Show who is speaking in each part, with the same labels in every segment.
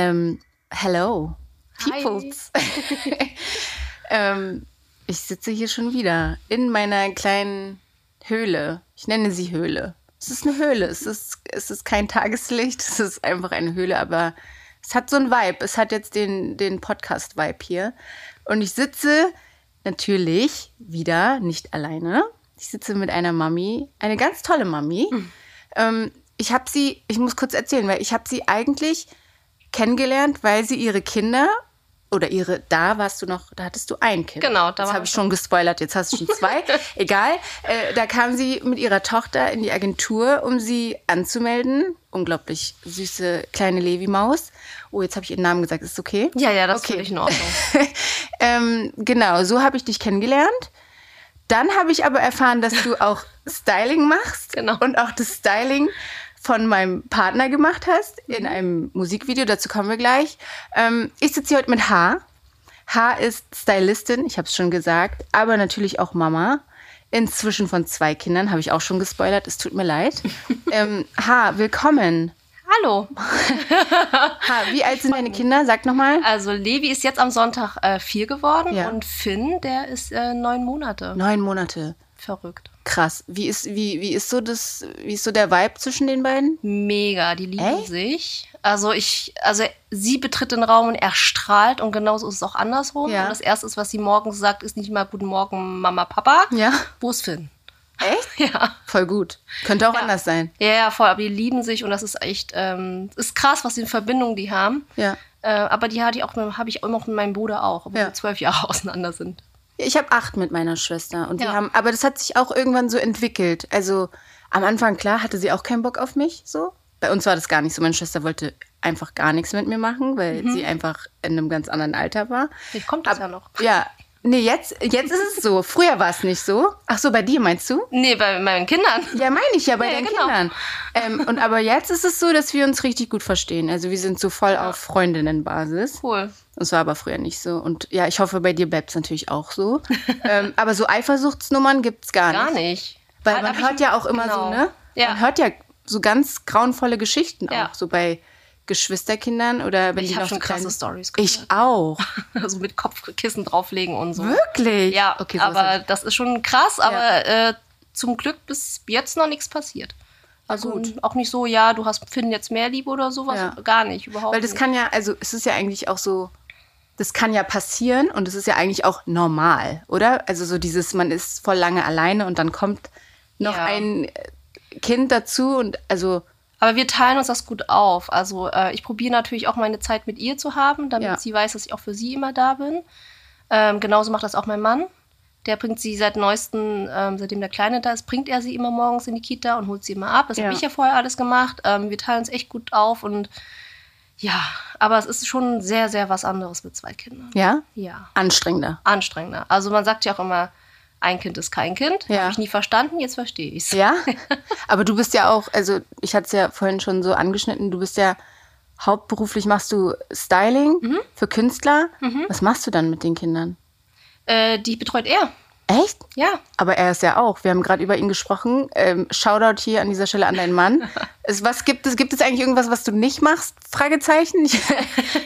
Speaker 1: Ähm, hello, peoples. ähm, ich sitze hier schon wieder in meiner kleinen Höhle. Ich nenne sie Höhle. Es ist eine Höhle. Es ist, es ist kein Tageslicht. Es ist einfach eine Höhle, aber es hat so ein Vibe. Es hat jetzt den, den Podcast-Vibe hier. Und ich sitze natürlich wieder nicht alleine. Ich sitze mit einer Mami, eine ganz tolle Mami. Ähm, ich habe sie, ich muss kurz erzählen, weil ich habe sie eigentlich kennengelernt, weil sie ihre Kinder oder ihre, da warst du noch, da hattest du ein Kind.
Speaker 2: Genau, da
Speaker 1: habe ich schon gespoilert, jetzt hast du schon zwei. Egal. Äh, da kam sie mit ihrer Tochter in die Agentur, um sie anzumelden. Unglaublich süße kleine Levi-Maus. Oh, jetzt habe ich ihren Namen gesagt, ist okay?
Speaker 2: Ja, ja, das
Speaker 1: Okay.
Speaker 2: finde ich in Ordnung.
Speaker 1: ähm, genau, so habe ich dich kennengelernt. Dann habe ich aber erfahren, dass du auch Styling machst
Speaker 2: Genau.
Speaker 1: und auch das Styling von meinem Partner gemacht hast in einem Musikvideo. Dazu kommen wir gleich. Ähm, ich sitze hier heute mit H. H ist Stylistin, ich habe es schon gesagt, aber natürlich auch Mama. Inzwischen von zwei Kindern, habe ich auch schon gespoilert. Es tut mir leid. ähm, H, willkommen.
Speaker 2: Hallo.
Speaker 1: H, wie alt sind deine Kinder? Sag nochmal.
Speaker 2: Also Levi ist jetzt am Sonntag äh, vier geworden
Speaker 1: Ja.
Speaker 2: und Finn, der ist äh, neun Monate.
Speaker 1: Neun Monate.
Speaker 2: Verrückt.
Speaker 1: Krass. Wie ist, wie, wie ist so das, wie ist so der Vibe zwischen den beiden?
Speaker 2: Mega, die lieben
Speaker 1: Echt?
Speaker 2: sich. Also ich, also sie betritt den Raum und er strahlt und genauso ist es auch andersrum.
Speaker 1: Ja.
Speaker 2: Und das erste, was sie morgens sagt, ist nicht mal Guten Morgen, Mama, Papa.
Speaker 1: Ja.
Speaker 2: Wo ist Finn?
Speaker 1: Echt?
Speaker 2: Ja.
Speaker 1: Voll gut. Könnte auch
Speaker 2: Ja.
Speaker 1: anders sein.
Speaker 2: Ja, ja, voll. Aber die lieben sich und das ist echt, ähm, ist krass, was für Verbindungen die haben.
Speaker 1: Ja.
Speaker 2: Äh, aber die hatte ich auch, habe ich immer noch mit meinem Bruder auch, obwohl
Speaker 1: Ja.
Speaker 2: wir zwölf Jahre auseinander sind.
Speaker 1: Ich habe acht mit meiner Schwester und wir
Speaker 2: Ja.
Speaker 1: haben, aber das hat sich auch irgendwann so entwickelt. Also am Anfang klar hatte sie auch keinen Bock auf mich, so. Bei uns war das gar nicht so. Meine Schwester wollte einfach gar nichts mit mir machen, weil sie einfach in einem ganz anderen Alter war.
Speaker 2: Vielleicht kommt das ja noch.
Speaker 1: Ja, nee, jetzt, jetzt ist es so. Früher war es nicht so. Ach so, bei dir meinst du?
Speaker 2: Nee, bei meinen Kindern.
Speaker 1: Ja, meine ich ja bei
Speaker 2: Ja,
Speaker 1: den
Speaker 2: genau.
Speaker 1: Kindern. Ähm, und aber jetzt ist es so, dass wir uns richtig gut verstehen. Also wir sind so voll auf Freundinnenbasis.
Speaker 2: Cool.
Speaker 1: Das war aber früher nicht so. Und ja, ich hoffe, bei dir bleibt es natürlich auch so. ähm, aber so Eifersuchtsnummern gibt es gar nicht.
Speaker 2: Gar nicht.
Speaker 1: Weil man hört ja auch immer
Speaker 2: genau.
Speaker 1: so, ne?
Speaker 2: Ja.
Speaker 1: Man hört ja so ganz grauenvolle Geschichten
Speaker 2: Ja.
Speaker 1: auch, so bei Geschwisterkindern oder wenn
Speaker 2: Ich
Speaker 1: die
Speaker 2: hab
Speaker 1: noch
Speaker 2: schon krasse Stories
Speaker 1: Ich auch.
Speaker 2: Also mit Kopfkissen drauflegen und so.
Speaker 1: Wirklich?
Speaker 2: Ja,
Speaker 1: okay,
Speaker 2: aber das ist schon krass, aber äh, zum Glück bis jetzt noch nichts passiert. Also
Speaker 1: Gut.
Speaker 2: auch nicht so, ja, du hast Finn jetzt mehr Liebe oder sowas.
Speaker 1: Ja.
Speaker 2: Gar nicht, überhaupt
Speaker 1: Weil das
Speaker 2: nicht.
Speaker 1: kann ja, also es ist ja eigentlich auch so, das kann ja passieren und es ist ja eigentlich auch normal, oder? Also so dieses, man ist voll lange alleine und dann kommt noch
Speaker 2: Ja.
Speaker 1: ein Kind dazu und also
Speaker 2: Aber wir teilen uns das gut auf. Also äh, ich probiere natürlich auch meine Zeit mit ihr zu haben, damit
Speaker 1: Ja.
Speaker 2: sie weiß, dass ich auch für sie immer da bin. Ähm, genauso macht das auch mein Mann. Der bringt sie seit neuestem, ähm, seitdem der Kleine da ist, bringt er sie immer morgens in die Kita und holt sie immer ab. Das
Speaker 1: Ja.
Speaker 2: habe ich ja vorher alles gemacht. Ähm, wir teilen uns echt gut auf und ja, aber es ist schon sehr, sehr was anderes mit zwei Kindern.
Speaker 1: ja,
Speaker 2: Ja,
Speaker 1: anstrengender.
Speaker 2: anstrengender. Also man sagt ja auch immer, ein Kind ist kein Kind.
Speaker 1: Ja.
Speaker 2: Habe ich nie verstanden, jetzt verstehe ich es.
Speaker 1: Ja, aber du bist ja auch, also ich hatte es ja vorhin schon so angeschnitten, du bist ja hauptberuflich machst du Styling
Speaker 2: Mhm.
Speaker 1: für Künstler. Was machst du dann mit den Kindern?
Speaker 2: Äh, die betreut er.
Speaker 1: Echt?
Speaker 2: Ja.
Speaker 1: Aber er ist ja auch. Wir haben gerade über ihn gesprochen. Ähm, Shoutout hier an dieser Stelle an deinen Mann. es, was gibt es? Gibt es eigentlich irgendwas, was du nicht machst? Fragezeichen. Ich,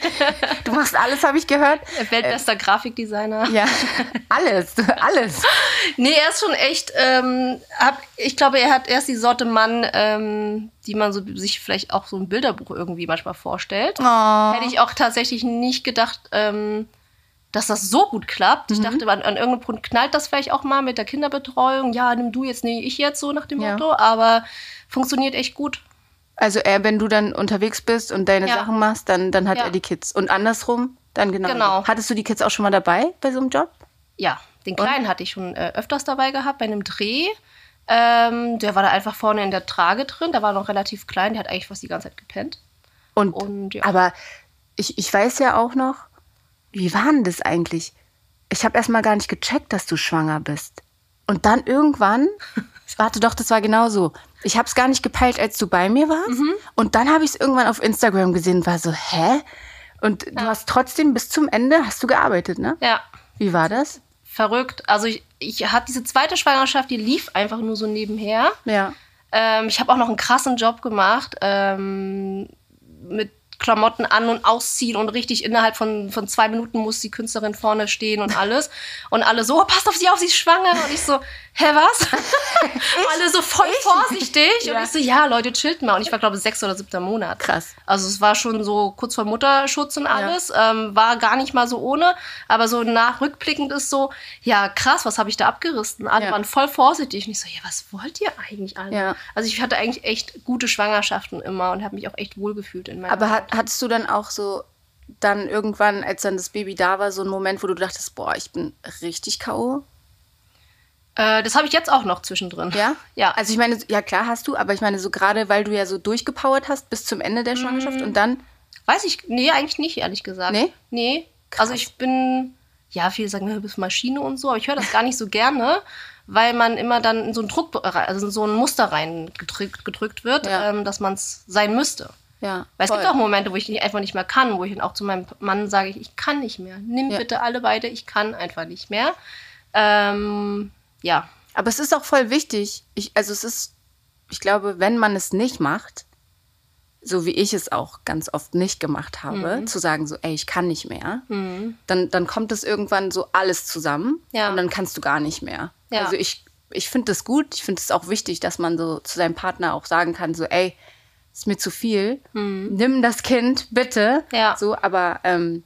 Speaker 1: du machst alles, habe ich gehört.
Speaker 2: Weltbester Grafikdesigner.
Speaker 1: Ja, alles, alles.
Speaker 2: Nee, er ist schon echt, ähm, hab, ich glaube, er hat erst die Sorte Mann, ähm, die man so, sich vielleicht auch so ein Bilderbuch irgendwie manchmal vorstellt.
Speaker 1: Oh.
Speaker 2: Hätte ich auch tatsächlich nicht gedacht, ähm, dass das so gut klappt.
Speaker 1: Mhm.
Speaker 2: Ich dachte, an, an irgendeinem Punkt knallt das vielleicht auch mal mit der Kinderbetreuung. Ja, nimm du jetzt, nee, ich jetzt, so nach dem
Speaker 1: Ja.
Speaker 2: Motto. Aber funktioniert echt gut.
Speaker 1: Also er, wenn du dann unterwegs bist und deine
Speaker 2: Ja.
Speaker 1: Sachen machst, dann, dann hat
Speaker 2: Ja.
Speaker 1: er die Kids. Und andersrum, dann genau.
Speaker 2: Genau.
Speaker 1: Hattest du die Kids auch schon mal dabei bei so einem Job?
Speaker 2: Ja, den Kleinen hatte ich schon äh, öfters dabei gehabt bei einem Dreh. Ähm, der war da einfach vorne in der Trage drin. Der war noch relativ klein. Der hat eigentlich fast die ganze Zeit gepennt.
Speaker 1: Und,
Speaker 2: Und ja.
Speaker 1: aber ich, ich weiß ja auch noch, wie war denn das eigentlich? Ich habe erst mal gar nicht gecheckt, dass du schwanger bist. Und dann irgendwann, warte doch, das war genau so. Ich habe es gar nicht gepeilt, als du bei mir warst.
Speaker 2: Mhm.
Speaker 1: Und dann habe ich es irgendwann auf Instagram gesehen und war so, hä? Und du hast trotzdem bis zum Ende hast du gearbeitet, ne?
Speaker 2: Ja,
Speaker 1: Wie war das?
Speaker 2: verrückt. Also ich, ich hatte diese zweite Schwangerschaft, die lief einfach nur so nebenher.
Speaker 1: Ja.
Speaker 2: Ähm, ich habe auch noch einen krassen Job gemacht ähm, mit Klamotten an und ausziehen und richtig innerhalb von, von zwei Minuten muss die Künstlerin vorne stehen und alles. Und alle so, oh, passt auf sie auf, sie ist schwanger. Und ich so, hä, was? alle so voll
Speaker 1: Ich?
Speaker 2: vorsichtig.
Speaker 1: Ja.
Speaker 2: Und ich so, ja, Leute, chillt mal. Und ich war, glaube ich, sechs oder siebter Monat.
Speaker 1: Krass.
Speaker 2: Also es war schon so kurz vor Mutterschutz und alles. Ähm, war gar nicht mal so ohne. Aber so nachrückblickend ist so, ja, krass, was habe ich da abgerissen? Alle
Speaker 1: Ja.
Speaker 2: waren voll vorsichtig. Und ich so, ja, was wollt ihr eigentlich alle?
Speaker 1: Ja.
Speaker 2: Also ich hatte eigentlich echt gute Schwangerschaften immer und habe mich auch echt wohlgefühlt in meiner
Speaker 1: Aber hat, hattest du dann auch so dann irgendwann, als dann das Baby da war, so einen Moment, wo du dachtest, boah, ich bin richtig K.O.?
Speaker 2: Äh, das habe ich jetzt auch noch zwischendrin.
Speaker 1: Ja?
Speaker 2: Ja.
Speaker 1: Also ich meine, ja klar hast du, aber ich meine so gerade, weil du ja so durchgepowert hast bis zum Ende der Schwangerschaft und dann,
Speaker 2: Weiß ich, nee, eigentlich nicht, ehrlich gesagt.
Speaker 1: Nee?
Speaker 2: Nee.
Speaker 1: Krass.
Speaker 2: Also ich bin, ja, viele sagen, du bist Maschine und so, aber ich höre das gar nicht so gerne, weil man immer dann in so einen Druck, also in so ein Muster rein gedrückt, gedrückt wird,
Speaker 1: Ja.
Speaker 2: ähm, dass man es sein müsste.
Speaker 1: Ja.
Speaker 2: Weil es
Speaker 1: voll.
Speaker 2: gibt auch Momente, wo ich nicht, einfach nicht mehr kann, wo ich dann auch zu meinem Mann sage, ich kann nicht mehr. Nimm
Speaker 1: Ja.
Speaker 2: bitte alle beide, ich kann einfach nicht mehr. Ähm, ja.
Speaker 1: Aber es ist auch voll wichtig. Ich, also es ist, ich glaube, wenn man es nicht macht, so wie ich es auch ganz oft nicht gemacht habe,
Speaker 2: Mhm.
Speaker 1: zu sagen so, ey, ich kann nicht mehr, dann, dann kommt es irgendwann so alles zusammen
Speaker 2: Ja.
Speaker 1: und dann kannst du gar nicht mehr.
Speaker 2: Ja.
Speaker 1: Also ich, ich finde das gut. Ich finde es auch wichtig, dass man so zu seinem Partner auch sagen kann, so, ey, ist mir zu viel, nimm das Kind, bitte.
Speaker 2: Mhm. Ja.
Speaker 1: So, aber ähm,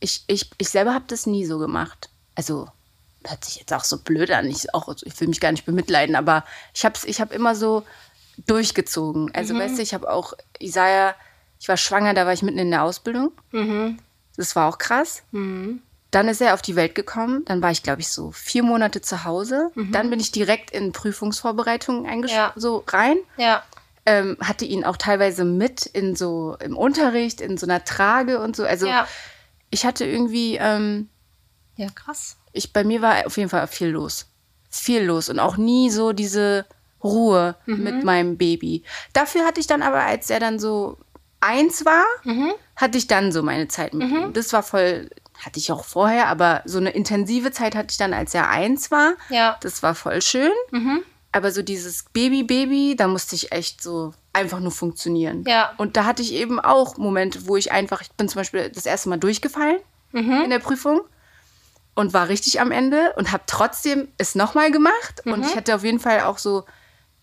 Speaker 1: ich, ich, ich selber habe das nie so gemacht. Also hört sich jetzt auch so blöd an. Ich, auch, ich will mich gar nicht bemitleiden, aber ich habe ich hab immer so durchgezogen.
Speaker 2: Mhm.
Speaker 1: Also weißt du, ich habe auch Isaiah, ich war schwanger, da war ich mitten in der Ausbildung.
Speaker 2: Mhm.
Speaker 1: Das war auch krass. Dann ist er auf die Welt gekommen. Dann war ich, glaube ich, so vier Monate zu Hause. Dann bin ich direkt in Prüfungsvorbereitungen eingesch
Speaker 2: Mhm. Ja.
Speaker 1: so rein.
Speaker 2: Ja.
Speaker 1: Ähm, hatte ihn auch teilweise mit in so im Unterricht, in so einer Trage und so. Also
Speaker 2: Ja.
Speaker 1: ich hatte irgendwie, ähm,
Speaker 2: Ja, krass.
Speaker 1: ich, bei mir war auf jeden Fall viel los. Viel los und auch nie so diese Ruhe mit meinem Baby. Dafür hatte ich dann aber, als er dann so eins war, hatte ich dann so meine Zeit mit ihm. Das war voll, hatte ich auch vorher, aber so eine intensive Zeit hatte ich dann, als er eins war.
Speaker 2: Ja.
Speaker 1: Das war voll schön. Aber so dieses Baby-Baby, da musste ich echt so einfach nur funktionieren.
Speaker 2: Ja.
Speaker 1: Und da hatte ich eben auch Momente, wo ich einfach, ich bin zum Beispiel das erste Mal durchgefallen in der Prüfung und war richtig am Ende und habe trotzdem es nochmal gemacht. Und ich hätte auf jeden Fall auch so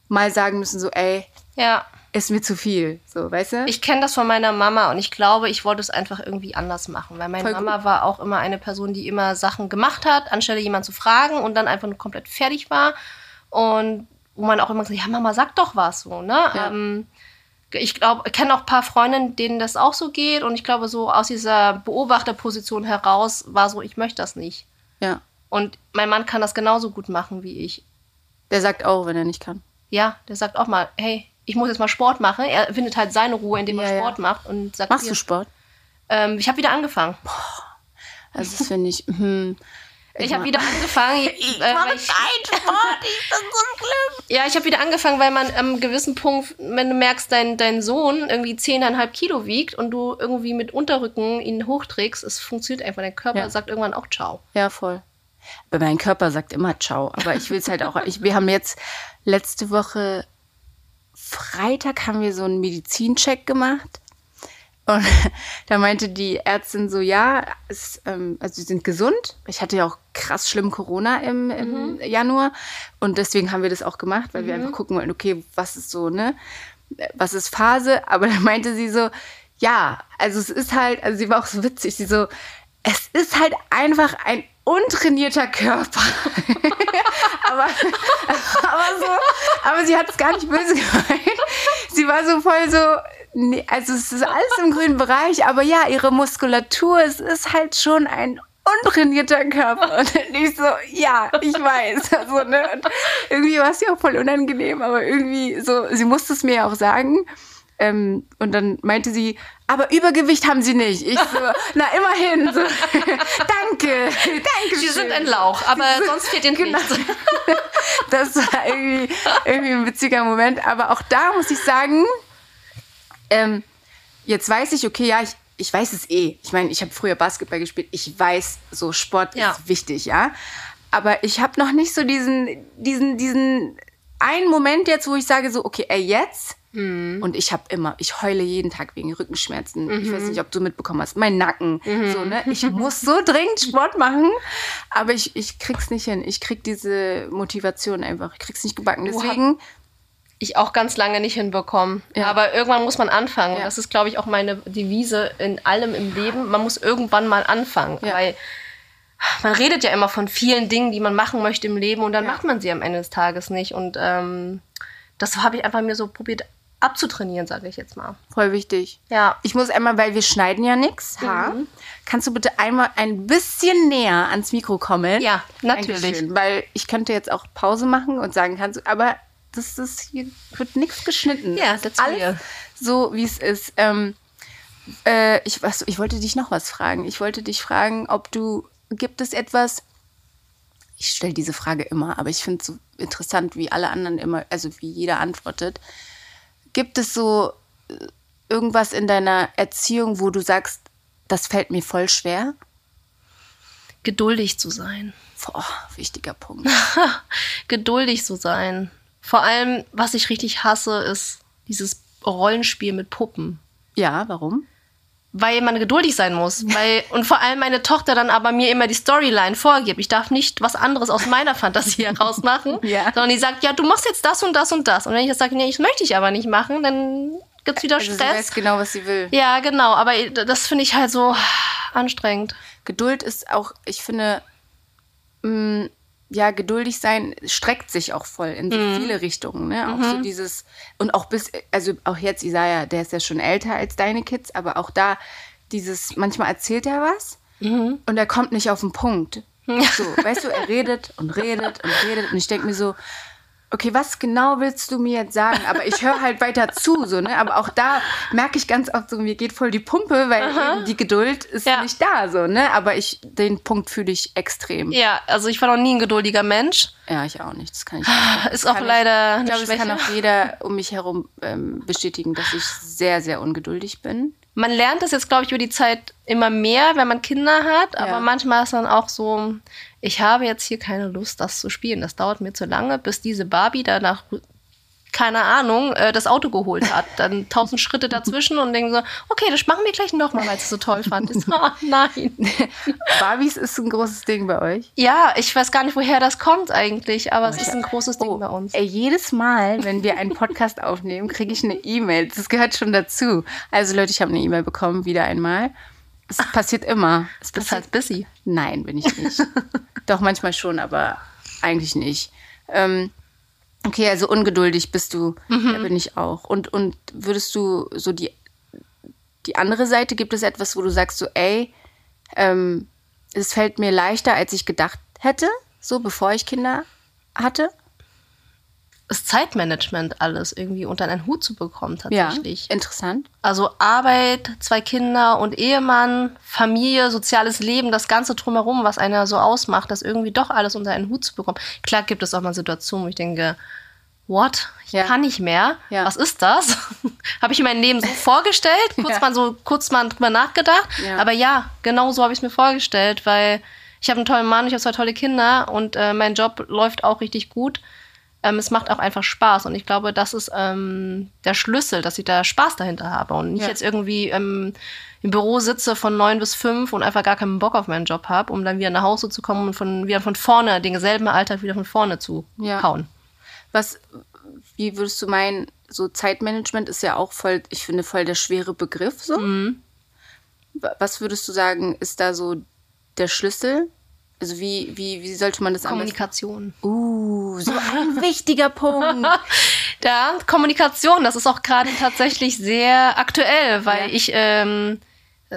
Speaker 1: mal sagen müssen, so, ey,
Speaker 2: Ja.
Speaker 1: ist mir zu viel. So, weißt du?
Speaker 2: Ich kenne das von meiner Mama und ich glaube, ich wollte es einfach irgendwie anders machen, weil meine
Speaker 1: Voll
Speaker 2: Mama war auch immer eine Person, die immer Sachen gemacht hat, anstelle jemanden zu fragen und dann einfach nur komplett fertig war und wo man auch immer gesagt, ja Mama, sag doch was so, ne?
Speaker 1: Ja.
Speaker 2: Ähm, ich glaube, ich kenne auch ein paar Freundinnen, denen das auch so geht und ich glaube, so aus dieser Beobachterposition heraus war so, ich möchte das nicht.
Speaker 1: ja.
Speaker 2: Und mein Mann kann das genauso gut machen wie ich.
Speaker 1: Der sagt auch, wenn er nicht kann.
Speaker 2: Ja, der sagt auch mal, hey, ich muss jetzt mal Sport machen. Er findet halt seine Ruhe, indem er
Speaker 1: Ja, ja.
Speaker 2: Sport macht und sagt,
Speaker 1: Machst
Speaker 2: hier,
Speaker 1: du Sport?
Speaker 2: ähm, ich habe wieder angefangen.
Speaker 1: Also, das finde ich. Hm,
Speaker 2: Ich habe wieder angefangen.
Speaker 1: Ich
Speaker 2: äh,
Speaker 1: mache keinen Sport, ich bin so schlimm.
Speaker 2: ja, ich habe wieder angefangen, weil man am gewissen Punkt, wenn du merkst, dein, dein Sohn irgendwie 10,5 Kilo wiegt und du irgendwie mit Unterrücken ihn hochträgst, es funktioniert einfach. Dein Körper
Speaker 1: Ja.
Speaker 2: sagt irgendwann auch Ciao.
Speaker 1: Ja, voll. Aber mein Körper sagt immer Ciao. Aber ich will es halt auch. Ich, wir haben jetzt letzte Woche Freitag haben wir so einen Medizincheck gemacht. Und da meinte die Ärztin so, ja, es, ähm, also sie sind gesund. Ich hatte ja auch krass schlimm Corona im, im Januar. Und deswegen haben wir das auch gemacht, weil wir einfach gucken wollten, okay, was ist so, ne? Was ist Phase? Aber dann meinte sie so, ja, also es ist halt, also sie war auch so witzig, sie so, es ist halt einfach ein untrainierter Körper. aber, aber, so, aber sie hat es gar nicht böse gemeint. Sie war so voll so, nee, also es ist alles im grünen Bereich, aber ja, ihre Muskulatur, es ist halt schon ein untrainierter Körper. Und ich so, ja, ich weiß. Also, ne? Und irgendwie war es ja auch voll unangenehm, aber irgendwie so, sie musste es mir ja auch sagen. Ähm, und dann meinte sie, aber Übergewicht haben sie nicht. Ich so, na immerhin. So, danke, danke.
Speaker 2: Sie sind ein Lauch, aber sonst fehlt ihnen
Speaker 1: Genau.
Speaker 2: nichts.
Speaker 1: Das war irgendwie, irgendwie ein witziger Moment. Aber auch da muss ich sagen, ähm, jetzt weiß ich, okay, ja, ich, ich weiß es eh. Ich meine, ich habe früher Basketball gespielt. Ich weiß, so Sport
Speaker 2: Ja.
Speaker 1: ist wichtig, ja. Aber ich habe noch nicht so diesen, diesen, diesen einen Moment jetzt, wo ich sage so, okay, ey, jetzt.
Speaker 2: Mhm.
Speaker 1: Und ich habe immer, ich heule jeden Tag wegen Rückenschmerzen. Ich weiß nicht, ob du mitbekommen hast. Mein Nacken.
Speaker 2: Mhm.
Speaker 1: So, ne? Ich muss so dringend Sport machen, aber ich, ich krieg's nicht hin. Ich krieg diese Motivation einfach. Ich krieg's nicht gebacken. Deswegen,
Speaker 2: ich auch ganz lange nicht hinbekommen.
Speaker 1: Ja.
Speaker 2: Aber irgendwann muss man anfangen.
Speaker 1: Ja.
Speaker 2: Das ist, glaube ich, auch meine Devise in allem im Leben. Man muss irgendwann mal anfangen.
Speaker 1: Ja.
Speaker 2: Weil man redet ja immer von vielen Dingen, die man machen möchte im Leben und dann macht man sie am Ende des Tages nicht. Und ähm, das habe ich einfach mir so probiert abzutrainieren, sage ich jetzt mal.
Speaker 1: voll wichtig.
Speaker 2: Ja.
Speaker 1: Ich muss einmal, weil wir schneiden ja nichts.
Speaker 2: Mhm.
Speaker 1: Kannst du bitte einmal ein bisschen näher ans Mikro kommen?
Speaker 2: Ja, natürlich.
Speaker 1: Dankeschön, weil ich könnte jetzt auch Pause machen und sagen, kannst du, aber das ist hier wird nichts geschnitten.
Speaker 2: Ja,
Speaker 1: Das ist alles so, wie es ist. Ähm, äh, ich, was, ich wollte dich noch was fragen. Ich wollte dich fragen, ob du, gibt es etwas, ich stelle diese Frage immer, aber ich finde es so interessant, wie alle anderen immer, also wie jeder antwortet. Gibt es so äh, irgendwas in deiner Erziehung, wo du sagst, das fällt mir voll schwer?
Speaker 2: Geduldig zu sein.
Speaker 1: Boah, wichtiger Punkt.
Speaker 2: Geduldig zu sein. Vor allem, was ich richtig hasse, ist dieses Rollenspiel mit Puppen.
Speaker 1: Ja, warum?
Speaker 2: weil man geduldig sein muss. Weil, und vor allem meine Tochter dann aber mir immer die Storyline vorgibt. Ich darf nicht was anderes aus meiner Fantasie heraus machen,
Speaker 1: Ja.
Speaker 2: sondern die sagt, ja, du machst jetzt das und das und das. Und wenn ich jetzt sage, nee, das möchte ich aber nicht machen, dann gibt's wieder
Speaker 1: Also sie
Speaker 2: Stress.
Speaker 1: weiß genau, was sie will.
Speaker 2: ja, genau, aber das finde ich halt so anstrengend.
Speaker 1: Geduld ist auch, ich finde, mh, ja, geduldig sein streckt sich auch voll in so viele Richtungen. Ne? Auch so dieses, und auch bis, also auch jetzt Isaiah, der ist ja schon älter als deine Kids, aber auch da dieses, manchmal erzählt er was und er kommt nicht auf den Punkt. So, weißt du, er redet und redet und redet und ich denke mir so, okay, was genau willst du mir jetzt sagen? Aber ich höre halt weiter zu, so, ne? Aber auch da merke ich ganz oft so, mir geht voll die Pumpe, weil die Geduld ist
Speaker 2: Ja.
Speaker 1: nicht da, so, ne? Aber ich, den Punkt fühle ich extrem. Ja.
Speaker 2: Ja, also ich war noch nie ein geduldiger Mensch.
Speaker 1: ich auch nicht. Das kann ich nicht.
Speaker 2: Ist auch
Speaker 1: ich-
Speaker 2: leider
Speaker 1: Ich
Speaker 2: eine
Speaker 1: glaube, das kann
Speaker 2: Schwäche.
Speaker 1: auch jeder um mich herum ähm, bestätigen, dass ich sehr, sehr ungeduldig bin.
Speaker 2: Man lernt das jetzt, glaube ich, über die Zeit immer mehr, wenn man Kinder hat. Aber
Speaker 1: Ja.
Speaker 2: manchmal ist dann auch so, ich habe jetzt hier keine Lust, das zu spielen. Das dauert mir zu lange, bis diese Barbie danach, keine Ahnung, äh, das Auto geholt hat. Dann tausend Schritte dazwischen und denken so, okay, das machen wir gleich nochmal, weil es so toll fand. So, oh, nein.
Speaker 1: Barbies ist ein großes Ding bei euch.
Speaker 2: Ja, ich weiß gar nicht, woher das kommt eigentlich, aber es ist ein großes Ding
Speaker 1: Oh,
Speaker 2: bei uns.
Speaker 1: Ey, jedes Mal, wenn wir einen Podcast aufnehmen, kriege ich eine E-Mail. Das gehört schon dazu. Also Leute, ich habe eine E-Mail bekommen, wieder einmal. Es passiert immer. Es
Speaker 2: Das ist
Speaker 1: passiert
Speaker 2: halt busy.
Speaker 1: Nein, bin ich nicht. Doch, manchmal schon, aber eigentlich nicht. Ähm, okay, also ungeduldig bist du.
Speaker 2: Mhm.
Speaker 1: Da bin ich auch. Und, und würdest du so die, die andere Seite, gibt es etwas, wo du sagst so, ey, ähm, es fällt mir leichter, als ich gedacht hätte, so bevor ich Kinder hatte?
Speaker 2: Das Zeitmanagement alles irgendwie unter einen Hut zu bekommen tatsächlich.
Speaker 1: Ja, interessant.
Speaker 2: Also Arbeit, zwei Kinder und Ehemann, Familie, soziales Leben, das Ganze drumherum, was einer so ausmacht, das irgendwie doch alles unter einen Hut zu bekommen. Klar gibt es auch mal Situationen, wo ich denke, what? Ich
Speaker 1: Ja.
Speaker 2: kann nicht mehr.
Speaker 1: Ja.
Speaker 2: Was ist das? habe ich mir mein Leben so vorgestellt, kurz
Speaker 1: Ja.
Speaker 2: mal so kurz mal drüber nachgedacht. Aber ja, genau so habe ich es mir vorgestellt, weil ich habe einen tollen Mann, ich habe zwei tolle Kinder und äh, mein Job läuft auch richtig gut. Ähm, es macht auch einfach Spaß und ich glaube, das ist ähm, der Schlüssel, dass ich da Spaß dahinter habe und nicht
Speaker 1: Ja.
Speaker 2: jetzt irgendwie ähm, im Büro sitze von neun bis fünf und einfach gar keinen Bock auf meinen Job habe, um dann wieder nach Hause zu kommen und von, wieder von vorne, den selben Alltag wieder von vorne zu
Speaker 1: Ja.
Speaker 2: hauen.
Speaker 1: Was, wie würdest du meinen, so Zeitmanagement ist ja auch voll, ich finde, voll der schwere Begriff so.
Speaker 2: Mhm.
Speaker 1: Wa- Was würdest du sagen, ist da so der Schlüssel? Also wie, wie, wie sollte man das am?
Speaker 2: Kommunikation.
Speaker 1: Uh, so ein wichtiger Punkt.
Speaker 2: Ja, Kommunikation, das ist auch gerade tatsächlich sehr aktuell, weil
Speaker 1: Ja.
Speaker 2: ich, ähm,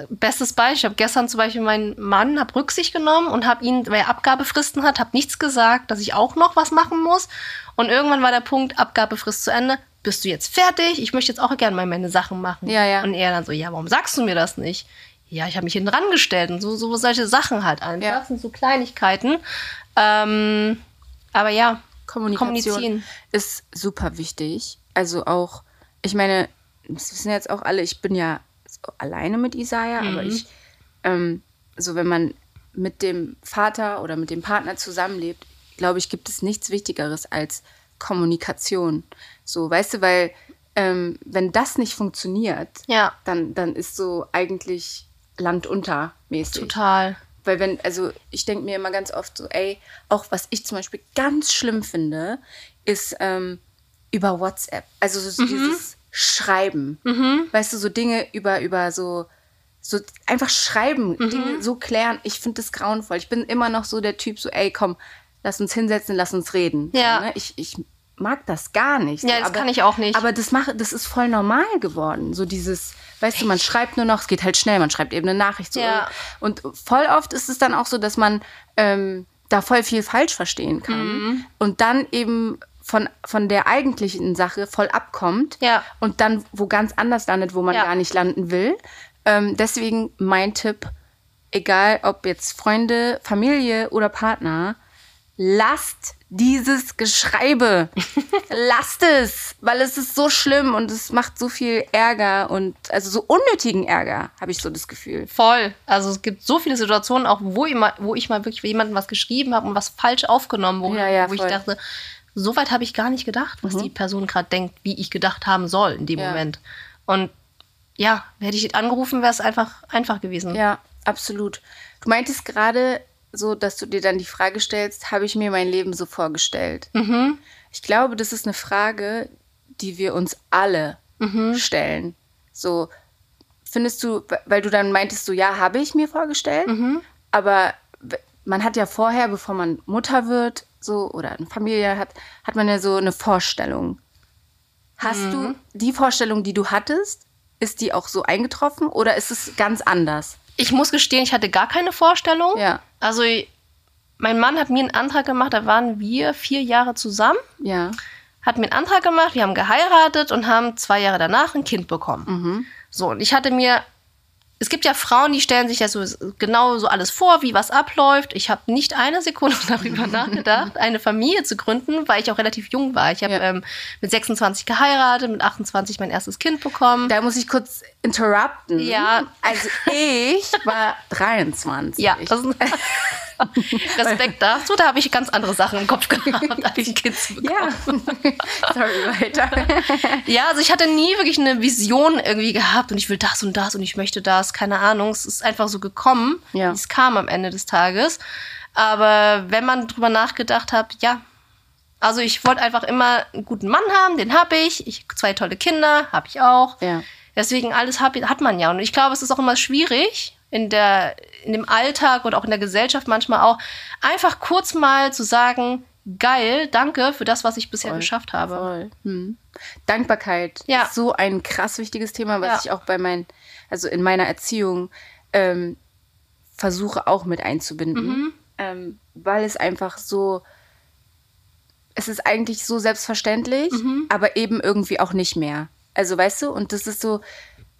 Speaker 2: bestes Beispiel, ich habe gestern zum Beispiel meinen Mann, habe Rücksicht genommen und habe ihn, weil er Abgabefristen hat, habe nichts gesagt, dass ich auch noch was machen muss. Und irgendwann war der Punkt, Abgabefrist zu Ende. Bist du jetzt fertig? Ich möchte jetzt auch gerne mal meine Sachen machen.
Speaker 1: Ja, ja.
Speaker 2: Und er dann so, ja, warum sagst du mir das nicht? Ja, ich habe mich hinten dran gestellt und so, so solche Sachen halt einfach.
Speaker 1: Ja.
Speaker 2: Das sind so Kleinigkeiten. Ähm, aber ja,
Speaker 1: Kommunikation
Speaker 2: Kommunizieren.
Speaker 1: ist super wichtig. Also auch, ich meine, das wissen jetzt auch alle, ich bin ja alleine mit Isaiah, aber ich, ähm, so wenn man mit dem Vater oder mit dem Partner zusammenlebt, glaube ich, gibt es nichts Wichtigeres als Kommunikation. So, weißt du, weil ähm, wenn das nicht funktioniert,
Speaker 2: Ja,
Speaker 1: dann, dann ist so eigentlich Land unter mäßig.
Speaker 2: total.
Speaker 1: Weil wenn, also ich denke mir immer ganz oft so, ey, auch was ich zum Beispiel ganz schlimm finde, ist ähm, über WhatsApp. Also so dieses Schreiben. Weißt du, so Dinge über, über so, so einfach schreiben, Dinge so klären. Ich finde das grauenvoll. Ich bin immer noch so der Typ, so, ey, komm, lass uns hinsetzen, lass uns reden.
Speaker 2: Ja.
Speaker 1: Ne? ich, ich mag das gar nicht.
Speaker 2: Ja, das kann ich auch nicht.
Speaker 1: Aber das, mache, das ist voll normal geworden. So dieses, weißt du, man schreibt nur noch, es geht halt schnell, man schreibt eben eine Nachricht. So.
Speaker 2: Ja.
Speaker 1: Und voll oft ist es dann auch so, dass man ähm, da voll viel falsch verstehen kann.
Speaker 2: Mhm.
Speaker 1: Und dann eben von, von der eigentlichen Sache voll abkommt.
Speaker 2: Ja.
Speaker 1: Und dann wo ganz anders landet, wo man
Speaker 2: Ja.
Speaker 1: gar nicht landen will. Ähm, deswegen mein Tipp, egal ob jetzt Freunde, Familie oder Partner, lasst dieses Geschreibe. lasst es, weil es ist so schlimm und es macht so viel Ärger und also so unnötigen Ärger, habe ich so das Gefühl.
Speaker 2: Voll. Also es gibt so viele Situationen, auch wo, ich mal, wo ich mal wirklich jemandem was geschrieben habe und was falsch aufgenommen wurde,
Speaker 1: Ja, ja,
Speaker 2: wo ich
Speaker 1: voll. Mhm.
Speaker 2: dachte, so weit habe ich gar nicht gedacht, was die Person gerade denkt, wie ich gedacht haben soll in dem
Speaker 1: Ja.
Speaker 2: Moment. Und ja, hätte ich angerufen, wäre es einfach einfach gewesen.
Speaker 1: Ja, absolut. Du meintest gerade so, dass du dir dann die Frage stellst, habe ich mir mein Leben so vorgestellt? Ich glaube, das ist eine Frage, die wir uns alle stellen. So, findest du, weil du dann meintest, so, ja, habe ich mir vorgestellt, aber w- man hat ja vorher, bevor man Mutter wird, so, oder eine Familie hat, hat man ja so eine Vorstellung. Hast du die Vorstellung, die du hattest, ist die auch so eingetroffen oder ist es ganz anders?
Speaker 2: Ich muss gestehen, ich hatte gar keine Vorstellung.
Speaker 1: Ja.
Speaker 2: Also mein Mann hat mir einen Antrag gemacht, da waren wir vier Jahre zusammen,
Speaker 1: Ja.
Speaker 2: hat mir einen Antrag gemacht, wir haben geheiratet und haben zwei Jahre danach ein Kind bekommen.
Speaker 1: Mhm.
Speaker 2: So, und ich hatte mir, es gibt ja Frauen, die stellen sich ja so genau so alles vor, wie was abläuft. Ich habe nicht eine Sekunde darüber nachgedacht, eine Familie zu gründen, weil ich auch relativ jung war. Ich habe
Speaker 1: Ja.
Speaker 2: ähm, mit 26 geheiratet, mit 28 mein erstes Kind bekommen.
Speaker 1: Da muss ich kurz interrupten.
Speaker 2: Ja.
Speaker 1: Also ich war 23.
Speaker 2: Ja, das ist Respekt dazu. Da habe ich ganz andere Sachen im Kopf gehabt, als ich Kids bekommen.
Speaker 1: ja. Sorry, weiter.
Speaker 2: Ja, also ich hatte nie wirklich eine Vision irgendwie gehabt und ich will das und das und ich möchte das, keine Ahnung. Es ist einfach so gekommen,
Speaker 1: Ja.
Speaker 2: wie es kam am Ende des Tages. Aber wenn man drüber nachgedacht hat, ja, also ich wollte einfach immer einen guten Mann haben, den habe ich. ich. Zwei tolle Kinder, habe ich auch.
Speaker 1: Ja.
Speaker 2: Deswegen alles hab, hat man ja. Und ich glaube, es ist auch immer schwierig in, der, in dem Alltag und auch in der Gesellschaft manchmal auch, einfach kurz mal zu sagen, geil, danke für das, was ich bisher
Speaker 1: Voll.
Speaker 2: geschafft habe.
Speaker 1: Hm. Dankbarkeit
Speaker 2: Ja.
Speaker 1: ist so ein krass wichtiges Thema, was
Speaker 2: Ja.
Speaker 1: ich auch bei meinen, also in meiner Erziehung ähm, versuche auch mit einzubinden,
Speaker 2: Mhm.
Speaker 1: ähm, weil es einfach so, es ist eigentlich so selbstverständlich,
Speaker 2: Mhm.
Speaker 1: aber eben irgendwie auch nicht mehr. Also weißt du, und das ist so,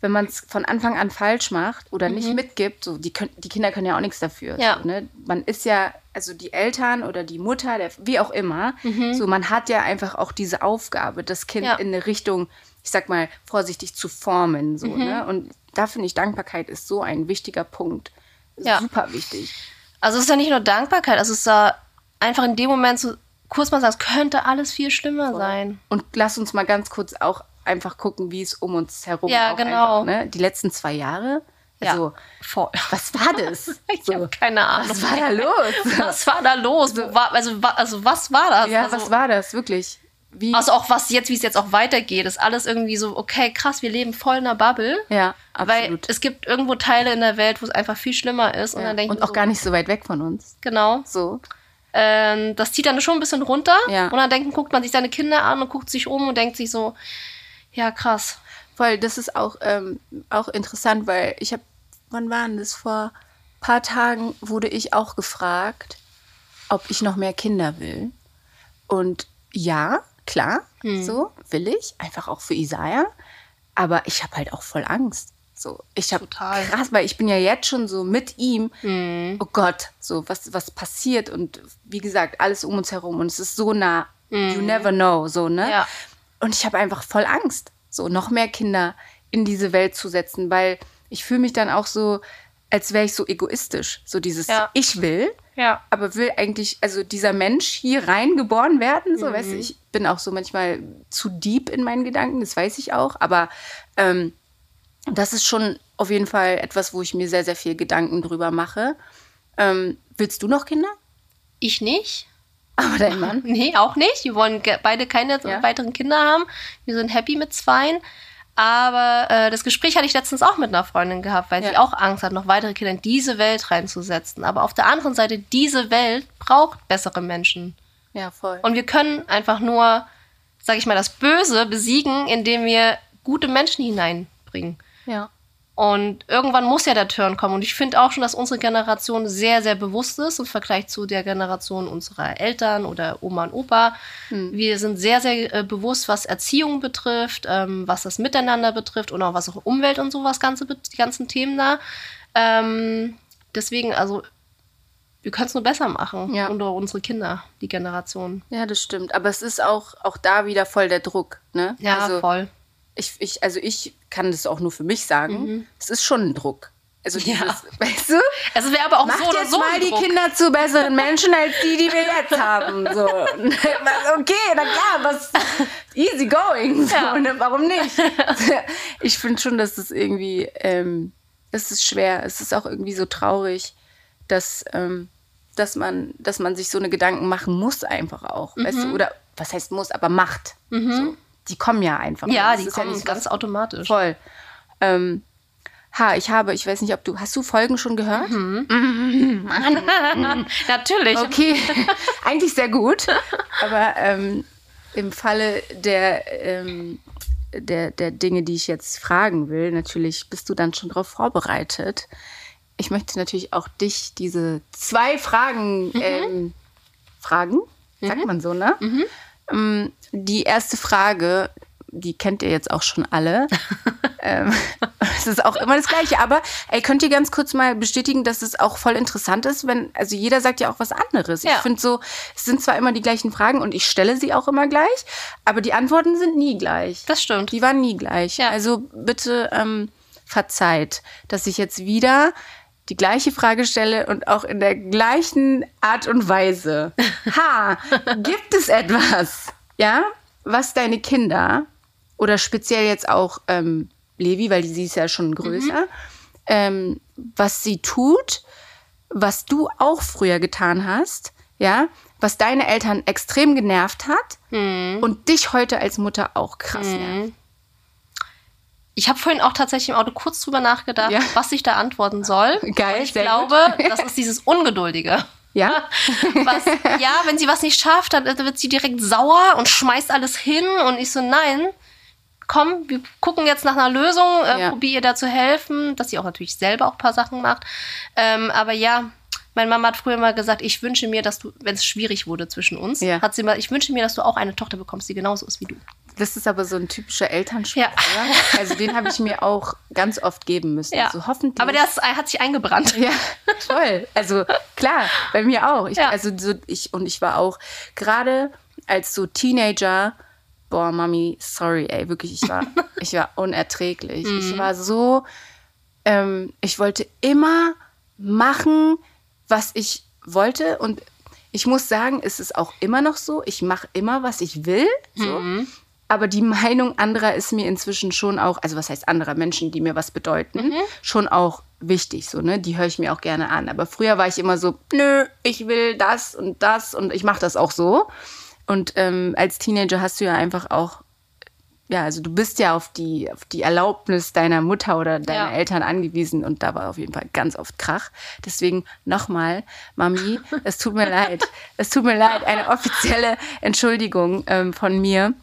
Speaker 1: wenn man es von Anfang an falsch macht oder nicht mitgibt, so die, können, die Kinder können ja auch nichts dafür.
Speaker 2: Mhm. Ja.
Speaker 1: So, ne? Man ist ja, also die Eltern oder die Mutter, der, wie auch immer, so man hat ja einfach auch diese Aufgabe, das Kind
Speaker 2: Mhm. Ja.
Speaker 1: in eine Richtung, ich sag mal, vorsichtig zu formen. So,
Speaker 2: Mhm.
Speaker 1: ne? Und da finde ich, Dankbarkeit ist so ein wichtiger Punkt.
Speaker 2: Ja.
Speaker 1: Super wichtig.
Speaker 2: Also es ist ja nicht nur Dankbarkeit, also es ist da einfach in dem Moment so kurz mal sagen, es könnte alles viel schlimmer sein.
Speaker 1: Und lass uns mal ganz kurz auch einfach gucken, wie es um uns herum
Speaker 2: Ja, genau.
Speaker 1: Einfach, ne? Die letzten zwei Jahre. Also,
Speaker 2: ja,
Speaker 1: was war das?
Speaker 2: Ich habe keine Ahnung.
Speaker 1: was war da los?
Speaker 2: Was war da los? Also, also was war das?
Speaker 1: Ja,
Speaker 2: also,
Speaker 1: was war das? Wirklich? Wie?
Speaker 2: also auch was jetzt, wie es jetzt auch weitergeht, ist alles irgendwie so, okay, krass, wir leben voll in einer Bubble.
Speaker 1: ja,
Speaker 2: Weil
Speaker 1: absolut.
Speaker 2: es gibt irgendwo Teile in der Welt, wo es einfach viel schlimmer ist. Und
Speaker 1: ja.
Speaker 2: dann denke
Speaker 1: Und auch
Speaker 2: so,
Speaker 1: gar nicht so weit weg von uns.
Speaker 2: Genau.
Speaker 1: So.
Speaker 2: Ähm, das zieht dann schon ein bisschen runter.
Speaker 1: Ja.
Speaker 2: Und dann denken, guckt man sich seine Kinder an und guckt sich um und denkt sich so, ja, krass.
Speaker 1: Voll, das ist auch, ähm, auch interessant, weil ich habe, wann war denn das? Vor ein paar Tagen wurde ich auch gefragt, ob ich noch mehr Kinder will. Und ja, klar, so will ich, einfach auch für Isaiah. Aber ich habe halt auch voll Angst. So, ich habe krass, weil ich bin ja jetzt schon so mit ihm. Oh Gott, so was was passiert und wie gesagt alles um uns herum und es ist so nah. You never know, so ne.
Speaker 2: Ja.
Speaker 1: Und ich habe einfach voll Angst, so noch mehr Kinder in diese Welt zu setzen, weil ich fühle mich dann auch so, als wäre ich so egoistisch. So dieses
Speaker 2: Ja.
Speaker 1: Ich will,
Speaker 2: Ja.
Speaker 1: aber will eigentlich, also dieser Mensch hier reingeboren werden, so, weißt du,
Speaker 2: Mhm.
Speaker 1: ich bin auch so manchmal zu deep in meinen Gedanken, das weiß ich auch, aber ähm, das ist schon auf jeden Fall etwas, wo ich mir sehr, sehr viel Gedanken drüber mache. Ähm, willst du noch Kinder?
Speaker 2: Ich nicht.
Speaker 1: Aber dein Mann?
Speaker 2: Nee, auch nicht. Wir wollen beide keine
Speaker 1: Ja.
Speaker 2: weiteren Kinder haben. Wir sind happy mit zweien. Aber äh, das Gespräch hatte ich letztens auch mit einer Freundin gehabt, weil sie
Speaker 1: Ja.
Speaker 2: auch Angst hat, noch weitere Kinder in diese Welt reinzusetzen. Aber auf der anderen Seite, diese Welt braucht bessere Menschen.
Speaker 1: Ja, voll.
Speaker 2: Und wir können einfach nur, sag ich mal, das Böse besiegen, indem wir gute Menschen hineinbringen.
Speaker 1: ja.
Speaker 2: Und irgendwann muss ja der Turn kommen. Und ich finde auch schon, dass unsere Generation sehr, sehr bewusst ist im Vergleich zu der Generation unserer Eltern oder Oma und Opa. Wir sind sehr, sehr äh, bewusst, was Erziehung betrifft, ähm, was das Miteinander betrifft und auch was auch Umwelt und sowas, ganze, die ganzen Themen da. Ähm, deswegen, also, wir können es nur besser machen.
Speaker 1: Ja.
Speaker 2: Und unsere Kinder, die Generation.
Speaker 1: Ja, das stimmt. Aber es ist auch, auch da wieder voll der Druck, ne?
Speaker 2: Ja,
Speaker 1: also,
Speaker 2: voll.
Speaker 1: Ich, ich, also ich kann das auch nur für mich sagen. Es ist schon ein Druck. Also
Speaker 2: Mhm. Ja.
Speaker 1: dieses, weißt du?
Speaker 2: Es wäre aber auch
Speaker 1: Macht
Speaker 2: so oder
Speaker 1: jetzt
Speaker 2: so
Speaker 1: mal die
Speaker 2: Druck.
Speaker 1: Kinder zu besseren Menschen als die, die wir jetzt haben. So. Okay, na klar, was easy going. So,
Speaker 2: Ja.
Speaker 1: ne? Warum nicht? Ich finde schon, dass es irgendwie, ähm, es ist schwer. Es ist auch irgendwie so traurig, dass, ähm, dass, man, dass man sich so eine Gedanken machen muss einfach auch. Weißt
Speaker 2: Mhm.
Speaker 1: du? Oder was heißt muss, aber macht. So. Die kommen ja einfach.
Speaker 2: Ja, die kommen
Speaker 1: nicht
Speaker 2: ganz automatisch.
Speaker 1: Voll. Ähm, ha, ich habe, ich weiß nicht, ob du, hast du Folgen schon gehört?
Speaker 2: Natürlich.
Speaker 1: Okay, eigentlich sehr gut. Aber ähm, im Falle der, ähm, der, der Dinge, die ich jetzt fragen will, natürlich bist du dann schon darauf vorbereitet. Ich möchte natürlich auch dich diese zwei Fragen ähm, fragen. Sagt man so, ne? Ähm, die erste Frage, die kennt ihr jetzt auch schon alle. ähm, es ist auch immer das Gleiche. Aber ey, könnt ihr ganz kurz mal bestätigen, dass es auch voll interessant ist, wenn, also jeder sagt ja auch was anderes. Ich
Speaker 2: Ja.
Speaker 1: finde so, es sind zwar immer die gleichen Fragen und ich stelle sie auch immer gleich, aber die Antworten sind nie gleich.
Speaker 2: Das stimmt.
Speaker 1: Die waren nie gleich.
Speaker 2: Ja.
Speaker 1: Also bitte ähm, verzeiht, dass ich jetzt wieder die gleiche Frage stelle und auch in der gleichen Art und Weise. Ha, gibt es etwas, ja, was deine Kinder oder speziell jetzt auch ähm, Levi, weil sie ist ja schon größer, ähm, was sie tut, was du auch früher getan hast, ja, was deine Eltern extrem genervt hat und dich heute als Mutter auch krass nervt.
Speaker 2: Ich habe vorhin auch tatsächlich im Auto kurz drüber nachgedacht,
Speaker 1: Ja.
Speaker 2: was ich da antworten soll.
Speaker 1: Geil,
Speaker 2: Und ich glaube,
Speaker 1: gut.
Speaker 2: das ist dieses Ungeduldige.
Speaker 1: Ja?
Speaker 2: Was, ja, wenn sie was nicht schafft, dann wird sie direkt sauer und schmeißt alles hin. Und ich so, nein, komm, wir gucken jetzt nach einer Lösung, äh,
Speaker 1: Ja.
Speaker 2: probiere ihr da zu helfen, dass sie auch natürlich selber auch ein paar Sachen macht. Ähm, aber ja, meine Mama hat früher mal gesagt, ich wünsche mir, dass du, wenn es schwierig wurde zwischen uns,
Speaker 1: Ja.
Speaker 2: hat sie mal, ich wünsche mir, dass du auch eine Tochter bekommst, die genauso ist wie du.
Speaker 1: Das ist aber so ein typischer Elternspruch.
Speaker 2: Ja.
Speaker 1: oder? Also den habe ich mir auch ganz oft geben müssen.
Speaker 2: Ja.
Speaker 1: So hoffentlich.
Speaker 2: Aber der ist, hat sich eingebrannt.
Speaker 1: Ja, toll. Also klar, bei mir auch. Ich,
Speaker 2: Ja.
Speaker 1: Also so ich und ich war auch gerade als so Teenager. Boah, Mami, sorry, ey, wirklich, ich war, ich war unerträglich.
Speaker 2: Mhm.
Speaker 1: Ich war so, ähm, ich wollte immer machen, was ich wollte und ich muss sagen, es ist auch immer noch so. Ich mache immer, was ich will. So.
Speaker 2: Mhm.
Speaker 1: Aber die Meinung anderer ist mir inzwischen schon auch, also was heißt anderer Menschen, die mir was bedeuten,
Speaker 2: Mhm.
Speaker 1: schon auch wichtig, so, ne? Die höre ich mir auch gerne an. Aber früher war ich immer so, nö, ich will das und das und ich mache das auch so. Und ähm, als Teenager hast du ja einfach auch, ja, also du bist ja auf die, auf die Erlaubnis deiner Mutter oder deiner
Speaker 2: Ja.
Speaker 1: Eltern angewiesen und da war auf jeden Fall ganz oft Krach. Deswegen nochmal, Mami, es tut mir leid. Es tut mir leid, eine offizielle Entschuldigung ähm, von mir.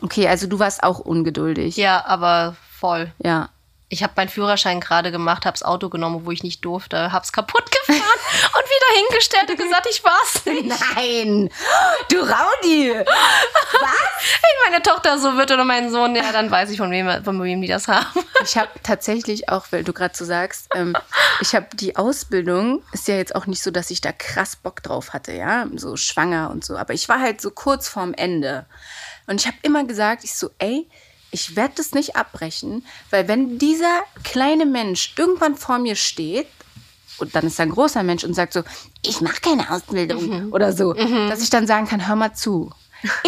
Speaker 1: Okay, also du warst auch ungeduldig.
Speaker 2: Ja, aber voll.
Speaker 1: Ja.
Speaker 2: Ich habe meinen Führerschein gerade gemacht, habe das Auto genommen, wo ich nicht durfte, habe es kaputt gefahren und wieder hingestellt und gesagt, ich war's nicht.
Speaker 1: Nein, du Raudi.
Speaker 2: Wenn meine Tochter so wird oder mein Sohn, ja, dann weiß ich, von wem, von wem die das haben.
Speaker 1: Ich habe tatsächlich auch, weil du gerade so sagst, ähm, ich habe die Ausbildung, ist ja jetzt auch nicht so, dass ich da krass Bock drauf hatte, ja, so schwanger und so, aber ich war halt so kurz vorm Ende. Und ich habe immer gesagt, ich so, ey, ich werde das nicht abbrechen, weil wenn dieser kleine Mensch irgendwann vor mir steht, und dann ist er ein großer Mensch und sagt so, ich mache keine Ausbildung
Speaker 2: Mhm.
Speaker 1: oder so, dass ich dann sagen kann, hör mal zu.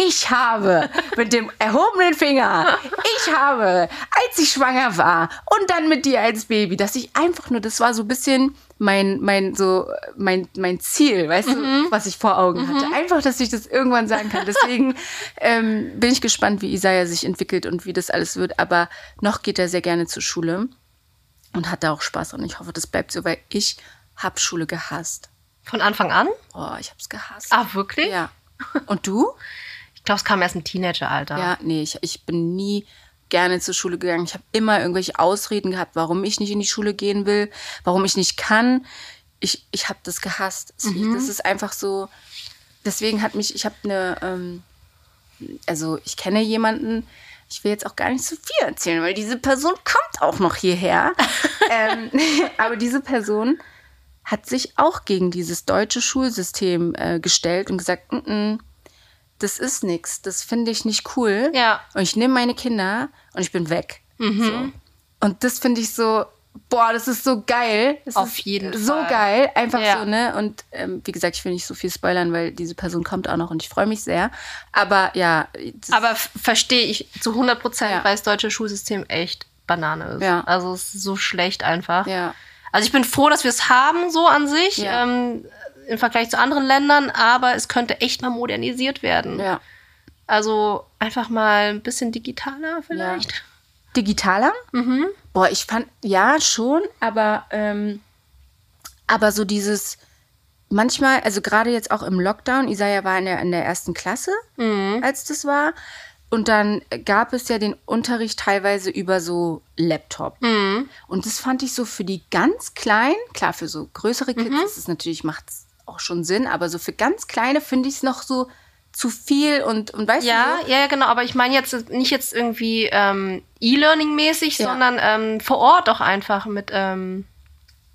Speaker 1: Ich habe mit dem erhobenen Finger, ich habe, als ich schwanger war und dann mit dir als Baby, dass ich einfach nur, das war so ein bisschen mein, mein, so, mein, mein Ziel, weißt du, was ich vor Augen hatte. Einfach, dass ich das irgendwann sagen kann. Deswegen ähm, bin ich gespannt, wie Isaiah sich entwickelt und wie das alles wird. Aber noch geht er sehr gerne zur Schule und hat da auch Spaß und ich hoffe, das bleibt so, weil ich habe Schule gehasst.
Speaker 2: Von Anfang an?
Speaker 1: Oh, ich habe es gehasst.
Speaker 2: Ah, wirklich?
Speaker 1: Ja. Und du?
Speaker 2: Ich glaube, es kam erst im Teenageralter.
Speaker 1: Ja, nee, ich, ich bin nie gerne zur Schule gegangen. Ich habe immer irgendwelche Ausreden gehabt, warum ich nicht in die Schule gehen will, warum ich nicht kann. Ich, ich habe das gehasst. Es- Das ist einfach so. Deswegen hat mich, ich habe eine, ähm, also ich kenne jemanden, ich will jetzt auch gar nicht so viel erzählen, weil diese Person kommt auch noch hierher. ähm, aber diese Person hat sich auch gegen dieses deutsche Schulsystem äh, gestellt und gesagt, "Mm, -mm, das ist nix, das finde ich nicht cool.
Speaker 2: Ja.
Speaker 1: Und ich nehme meine Kinder und ich bin weg. So. Und das finde ich so, boah, das ist so geil. Das
Speaker 2: Auf jeden
Speaker 1: so
Speaker 2: Fall.
Speaker 1: geil, einfach
Speaker 2: Ja.
Speaker 1: so, ne? Und ähm, wie gesagt, ich will nicht so viel spoilern, weil diese Person kommt auch noch und ich freue mich sehr. Aber ja,
Speaker 2: Aber verstehe ich zu 100 Prozent,
Speaker 1: Ja.
Speaker 2: weil das deutsche Schulsystem echt Banane ist.
Speaker 1: Ja.
Speaker 2: Also es ist so schlecht einfach.
Speaker 1: ja,
Speaker 2: Also ich bin froh, dass wir es haben, so an sich,
Speaker 1: Ja.
Speaker 2: ähm, im Vergleich zu anderen Ländern, aber es könnte echt mal modernisiert werden.
Speaker 1: ja.
Speaker 2: Also einfach mal ein bisschen digitaler vielleicht.
Speaker 1: Digitaler?
Speaker 2: Mhm.
Speaker 1: Boah, ich fand, ja, schon, aber, ähm, aber so dieses, manchmal, also gerade jetzt auch im Lockdown, Isaiah war in der, in der ersten Klasse,
Speaker 2: Mhm.
Speaker 1: als das war. Und dann gab es ja den Unterricht teilweise über so Laptop.
Speaker 2: Mhm.
Speaker 1: Und das fand ich so für die ganz Kleinen, klar, für so größere Kids
Speaker 2: Mhm.
Speaker 1: ist es natürlich, macht es auch schon Sinn, aber so für ganz Kleine finde ich es noch so zu viel und, und weißt
Speaker 2: Ja,
Speaker 1: du?
Speaker 2: ja, ja, genau. Aber ich meine jetzt nicht jetzt irgendwie ähm, E-Learning-mäßig,
Speaker 1: Ja.
Speaker 2: sondern ähm, vor Ort auch einfach mit ähm,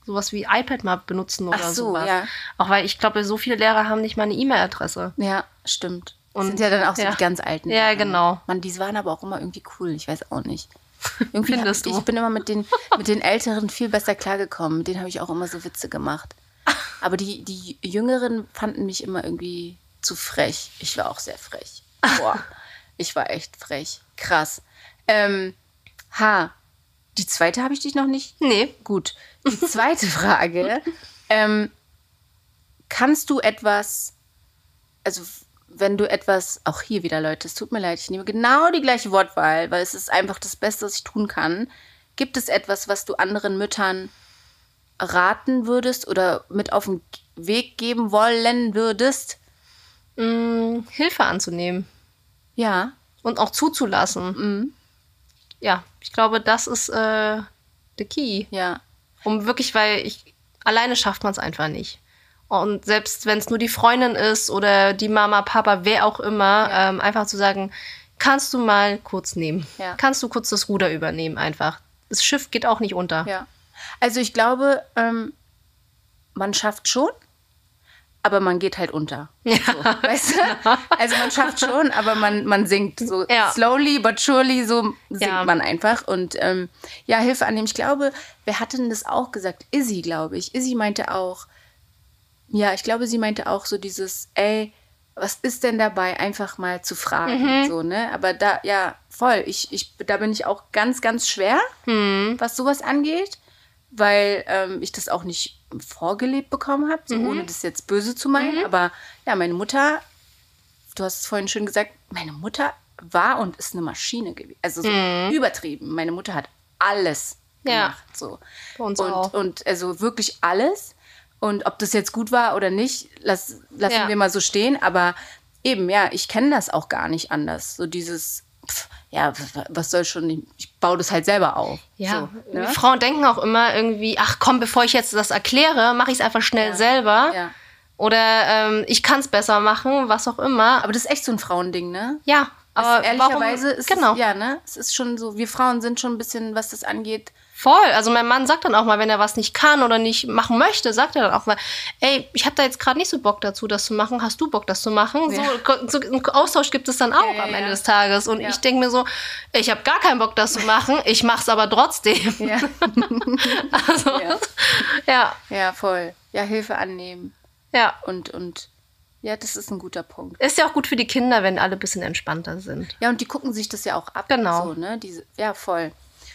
Speaker 2: sowas wie iPad mal benutzen oder
Speaker 1: Ach so,
Speaker 2: sowas.
Speaker 1: ja.
Speaker 2: Auch weil ich glaube, so viele Lehrer haben nicht mal eine E-Mail-Adresse.
Speaker 1: Ja, stimmt. Und sind ja dann auch so
Speaker 2: ja.
Speaker 1: die ganz alten.
Speaker 2: Ja,
Speaker 1: Lehrer.
Speaker 2: genau.
Speaker 1: Mann, die waren aber auch immer irgendwie cool. Ich weiß auch nicht. Irgendwie
Speaker 2: Findest
Speaker 1: hab,
Speaker 2: du?
Speaker 1: Ich bin immer mit den, mit den Älteren viel besser klargekommen. Mit denen habe ich auch immer so Witze gemacht. Aber die, die Jüngeren fanden mich immer irgendwie zu frech. Ich war auch sehr frech. Boah, ich war echt frech. Krass. Ähm, ha, die zweite habe ich dich noch nicht
Speaker 2: Nee.
Speaker 1: Gut. Die zweite Frage. ähm, kannst du etwas, also wenn du etwas, auch hier wieder Leute, es tut mir leid, ich nehme genau die gleiche Wortwahl, weil es ist einfach das Beste, was ich tun kann. Gibt es etwas, was du anderen Müttern raten würdest oder mit auf den Weg geben wollen würdest?
Speaker 2: Mm, Hilfe anzunehmen
Speaker 1: Ja.
Speaker 2: und auch zuzulassen.
Speaker 1: Mhm.
Speaker 2: Ja, ich glaube, das ist äh, der Key.
Speaker 1: Ja.
Speaker 2: Um wirklich, weil ich alleine schafft man es einfach nicht. Und selbst wenn es nur die Freundin ist oder die Mama, Papa, wer auch immer,
Speaker 1: Ja.
Speaker 2: ähm, einfach zu sagen, kannst du mal kurz nehmen.
Speaker 1: Ja.
Speaker 2: Kannst du kurz das Ruder übernehmen einfach. Das Schiff geht auch nicht unter.
Speaker 1: Ja. Also ich glaube, ähm, man schafft schon, aber man geht halt unter.
Speaker 2: Ja.
Speaker 1: So, weißt du? Also man schafft schon, aber man, man sinkt so
Speaker 2: Ja.
Speaker 1: slowly but surely, so sinkt
Speaker 2: Ja.
Speaker 1: man einfach. Und ähm, ja, Hilfe annehmen. Ich glaube, wer hat denn das auch gesagt? Izzy, glaube ich. Izzy meinte auch, ja, ich glaube, sie meinte auch so dieses, ey, was ist denn dabei, einfach mal zu fragen, so, ne? Aber da, ja, voll. Ich, ich, da bin ich auch ganz, ganz schwer, was sowas angeht, weil ähm, ich das auch nicht vorgelebt bekommen habe, so ohne das jetzt böse zu meinen. Aber ja, meine Mutter, du hast es vorhin schön gesagt, meine Mutter war und ist eine Maschine gewesen. Also so übertrieben. Meine Mutter hat alles
Speaker 2: Ja.
Speaker 1: gemacht. So.
Speaker 2: Bei uns
Speaker 1: und,
Speaker 2: auch.
Speaker 1: und also wirklich alles. Und ob das jetzt gut war oder nicht, lass, lassen
Speaker 2: Ja.
Speaker 1: wir mal so stehen. Aber eben, ja, ich kenne das auch gar nicht anders. So dieses, ja, was soll schon, ich baue das halt selber auf.
Speaker 2: Ja,
Speaker 1: so, ne?
Speaker 2: Frauen denken auch immer irgendwie, ach komm, bevor ich jetzt das erkläre, mache ich es einfach schnell
Speaker 1: Ja.
Speaker 2: selber.
Speaker 1: Ja.
Speaker 2: Oder ähm, ich kann es besser machen, was auch immer.
Speaker 1: Aber das ist echt so ein Frauending, ne?
Speaker 2: ja, Aber
Speaker 1: ehrlicherweise
Speaker 2: warum,
Speaker 1: ist
Speaker 2: genau.
Speaker 1: es, ja, ne? Es ist schon so, wir Frauen sind schon ein bisschen, was das angeht,
Speaker 2: Voll. Also mein Mann sagt dann auch mal, wenn er was nicht kann oder nicht machen möchte, sagt er dann auch mal, ey, ich habe da jetzt gerade nicht so Bock dazu, das zu machen. Hast du Bock, das zu machen?
Speaker 1: Ja.
Speaker 2: So, so einen Austausch gibt es dann auch
Speaker 1: Ja, ja,
Speaker 2: am Ende
Speaker 1: ja.
Speaker 2: des Tages. Und ich denke mir so, ich habe gar keinen Bock, das zu machen. Ich mache es aber trotzdem.
Speaker 1: ja.
Speaker 2: Also,
Speaker 1: Ja.
Speaker 2: ja,
Speaker 1: ja, voll. Ja, Hilfe annehmen.
Speaker 2: ja.
Speaker 1: Und, und ja, das ist ein guter Punkt.
Speaker 2: Ist ja auch gut für die Kinder, wenn alle ein bisschen entspannter sind.
Speaker 1: Ja, und die gucken sich das ja auch ab.
Speaker 2: Genau.
Speaker 1: So, ne? Diese, ja, voll.